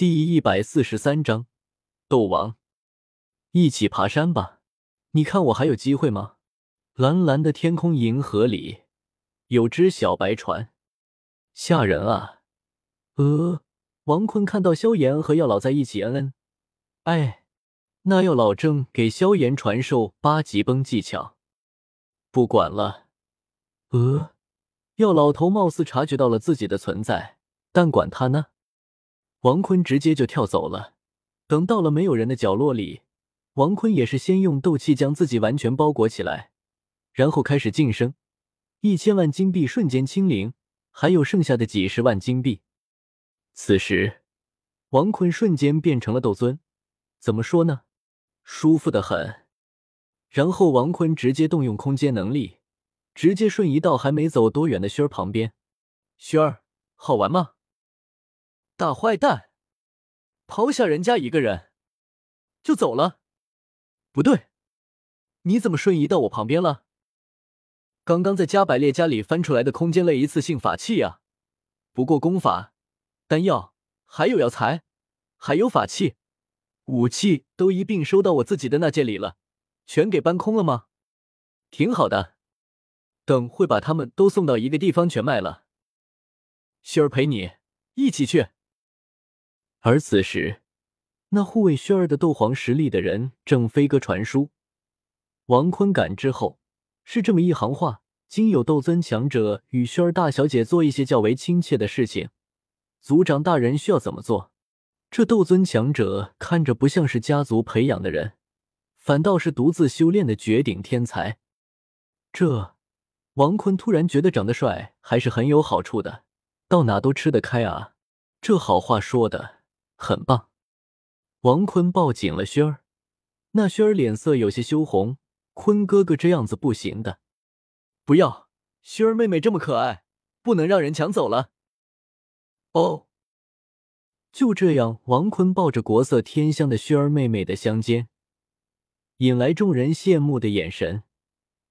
第一百四十三章，斗王，一起爬山吧！你看我还有机会吗？蓝蓝的天空，银河里有只小白船，吓人啊！呃，王坤看到萧炎和药老在一起，嗯嗯，哎，那药老正给萧炎传授八级崩技巧，不管了。呃，药老头貌似察觉到了自己的存在，但管他呢。王坤直接就跳走了。等到了没有人的角落里，王坤也是先用斗气将自己完全包裹起来，然后开始晋升。一千万金币瞬间清零，还有剩下的几十万金币。此时，王坤瞬间变成了斗尊，怎么说呢？舒服的很。然后王坤直接动用空间能力，直接瞬移到还没走多远的轩儿旁边。轩儿，好玩吗？大坏蛋，抛下人家一个人就走了？不对，你怎么瞬移到我旁边了？刚刚在加百列家里翻出来的空间类一次性法器呀，不过功法、丹药还有药材，还有法器、武器都一并收到我自己的那件里了，全给搬空了吗？挺好的，等会把他们都送到一个地方全卖了。希儿陪你一起去。而此时，那护卫轩儿的斗皇实力的人正飞鸽传书。王坤感知后，是这么一行话：今有斗尊强者与轩儿大小姐做一些较为亲切的事情，族长大人需要怎么做？这斗尊强者看着不像是家族培养的人，反倒是独自修炼的绝顶天才。这，王坤突然觉得长得帅还是很有好处的，到哪都吃得开啊！这好话说的。很棒，王坤抱紧了轩儿，那轩儿脸色有些羞红。坤哥哥这样子不行的，不要，轩儿妹妹这么可爱，不能让人抢走了。哦，就这样，王坤抱着国色天香的轩儿妹妹的香肩，引来众人羡慕的眼神，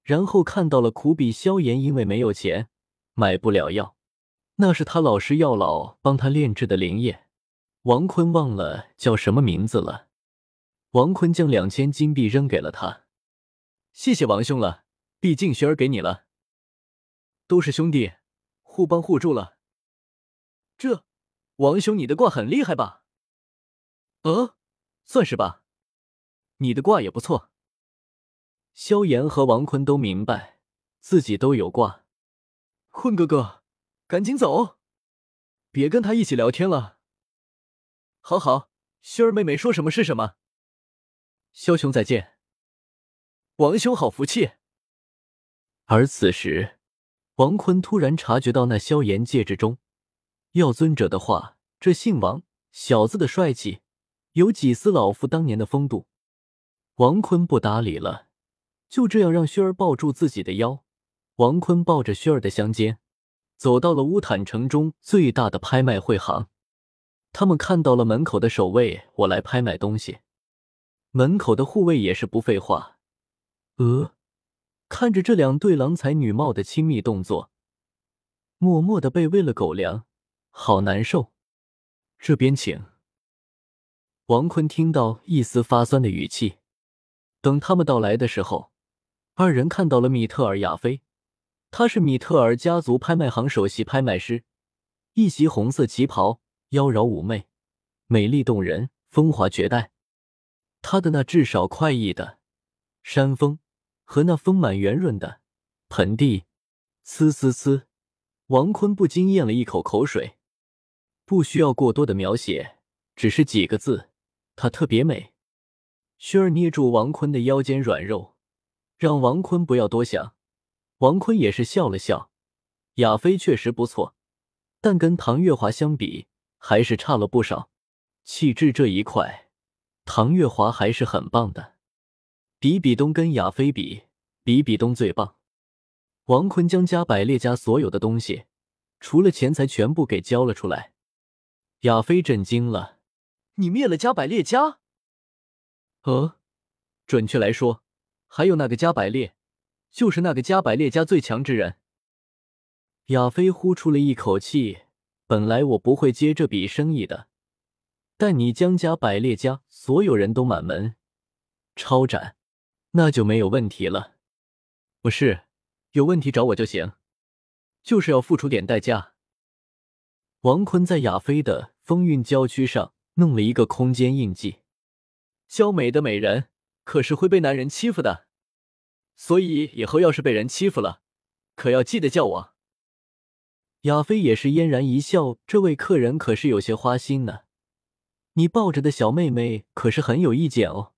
然后看到了苦比萧炎，因为没有钱买不了药，那是他老师药老帮他炼制的灵液。王坤忘了叫什么名字了。王坤将两千金币扔给了他，谢谢王兄了，毕竟雪儿给你了，都是兄弟，互帮互助了。这，王兄你的卦很厉害吧？呃，算是吧，你的卦也不错。萧炎和王坤都明白自己都有卦。坤哥哥，赶紧走，别跟他一起聊天了。好好，薰儿妹妹说什么是什么。萧兄再见，王兄好福气。而此时，王坤突然察觉到那萧炎戒指中药尊者的话，这姓王小子的帅气，有几丝老夫当年的风度。王坤不搭理了，就这样让薰儿抱住自己的腰。王坤抱着薰儿的香肩，走到了乌坦城中最大的拍卖会行。他们看到了门口的守卫，我来拍卖东西。门口的护卫也是不废话。呃，看着这两对郎才女貌的亲密动作，默默的被喂了狗粮，好难受。这边请。王坤听到一丝发酸的语气。等他们到来的时候，二人看到了米特尔亚菲，他是米特尔家族拍卖行首席拍卖师，一袭红色旗袍。妖娆妩媚，美丽动人，风华绝代。她的那至少快意的山峰和那丰满圆润的盆地，呲呲呲！王坤不禁咽了一口口水。不需要过多的描写，只是几个字：她特别美。薰儿捏住王坤的腰间软肉，让王坤不要多想。王坤也是笑了笑。亚飞确实不错，但跟唐月华相比。还是差了不少，气质这一块，唐月华还是很棒的。比比东跟亚菲比，比比东最棒。王坤将加百列家所有的东西，除了钱财，全部给交了出来。亚菲震惊了：“你灭了加百列家？”“呃，准确来说，还有那个加百列，就是那个加百列家最强之人。”亚菲呼出了一口气。本来我不会接这笔生意的，但你江家、百列家所有人都满门抄斩，那就没有问题了。不是，有问题找我就行，就是要付出点代价。王坤在亚飞的风韵郊区上弄了一个空间印记。娇美的美人可是会被男人欺负的，所以以后要是被人欺负了，可要记得叫我。亚飞也是嫣然一笑，这位客人可是有些花心呢。你抱着的小妹妹可是很有意见哦。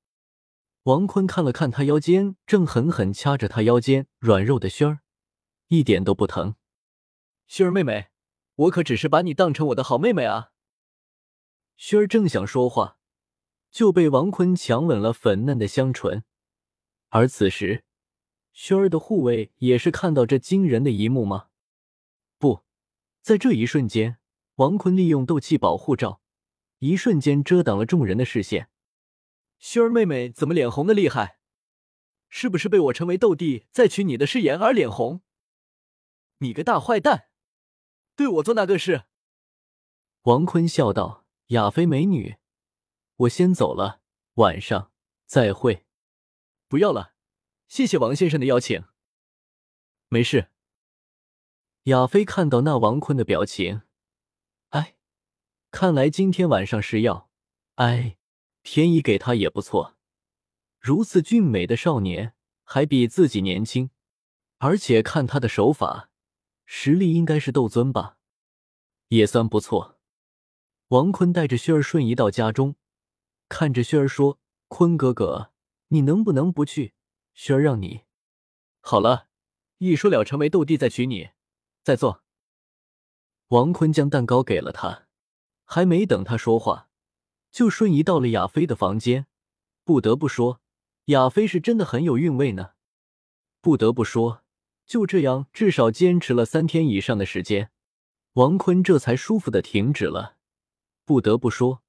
王坤看了看他腰间正狠狠掐着他腰间软肉的轩儿，一点都不疼。轩儿妹妹，我可只是把你当成我的好妹妹啊。轩儿正想说话。就被王坤强吻了粉嫩的香唇，而此时，轩儿的护卫也是看到这惊人的一幕吗？在这一瞬间，王坤利用斗气保护罩，一瞬间遮挡了众人的视线。轩儿妹妹怎么脸红的厉害？是不是被我成为斗帝再娶你的誓言而脸红？你个大坏蛋，对我做那个事！王坤笑道：“亚妃美女。”我先走了，晚上再会。不要了，谢谢王先生的邀请。没事。亚飞看到那王坤的表情，哎，看来今天晚上是要哎，天意给他也不错。如此俊美的少年，还比自己年轻，而且看他的手法，实力应该是斗尊吧，也算不错。王坤带着薛儿瞬移到家中。看着轩儿说：“坤哥哥，你能不能不去？轩儿让你好了，一说了成为斗帝再娶你，再坐。”王坤将蛋糕给了他，还没等他说话，就瞬移到了亚飞的房间。不得不说，亚飞是真的很有韵味呢。不得不说，就这样至少坚持了三天以上的时间，王坤这才舒服的停止了。不得不说。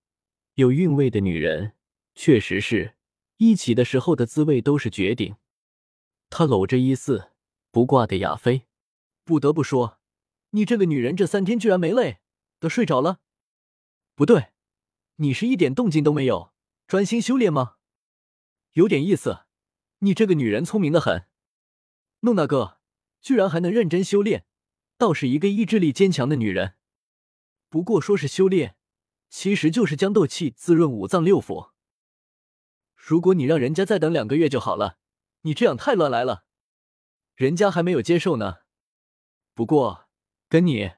有韵味的女人，确实是一起的时候的滋味都是绝顶。他搂着一丝不挂的亚飞，不得不说，你这个女人这三天居然没累，都睡着了。不对，你是一点动静都没有，专心修炼吗？有点意思，你这个女人聪明的很。弄那个，居然还能认真修炼，倒是一个意志力坚强的女人。不过说是修炼。其实就是将斗气滋润五脏六腑。如果你让人家再等两个月就好了，你这样太乱来了，人家还没有接受呢。不过跟你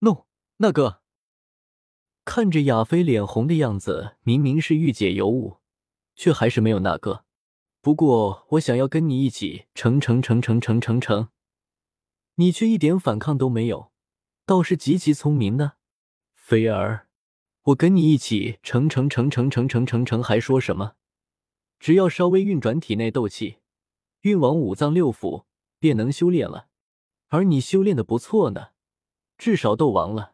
弄那个，看着亚飞脸红的样子，明明是御姐尤物，却还是没有那个。不过我想要跟你一起成成成成成成成，你却一点反抗都没有，倒是极其聪明呢，菲儿。我跟你一起成成成成成成成成，还说什么？只要稍微运转体内斗气，运往五脏六腑，便能修炼了。而你修炼的不错呢，至少斗王了。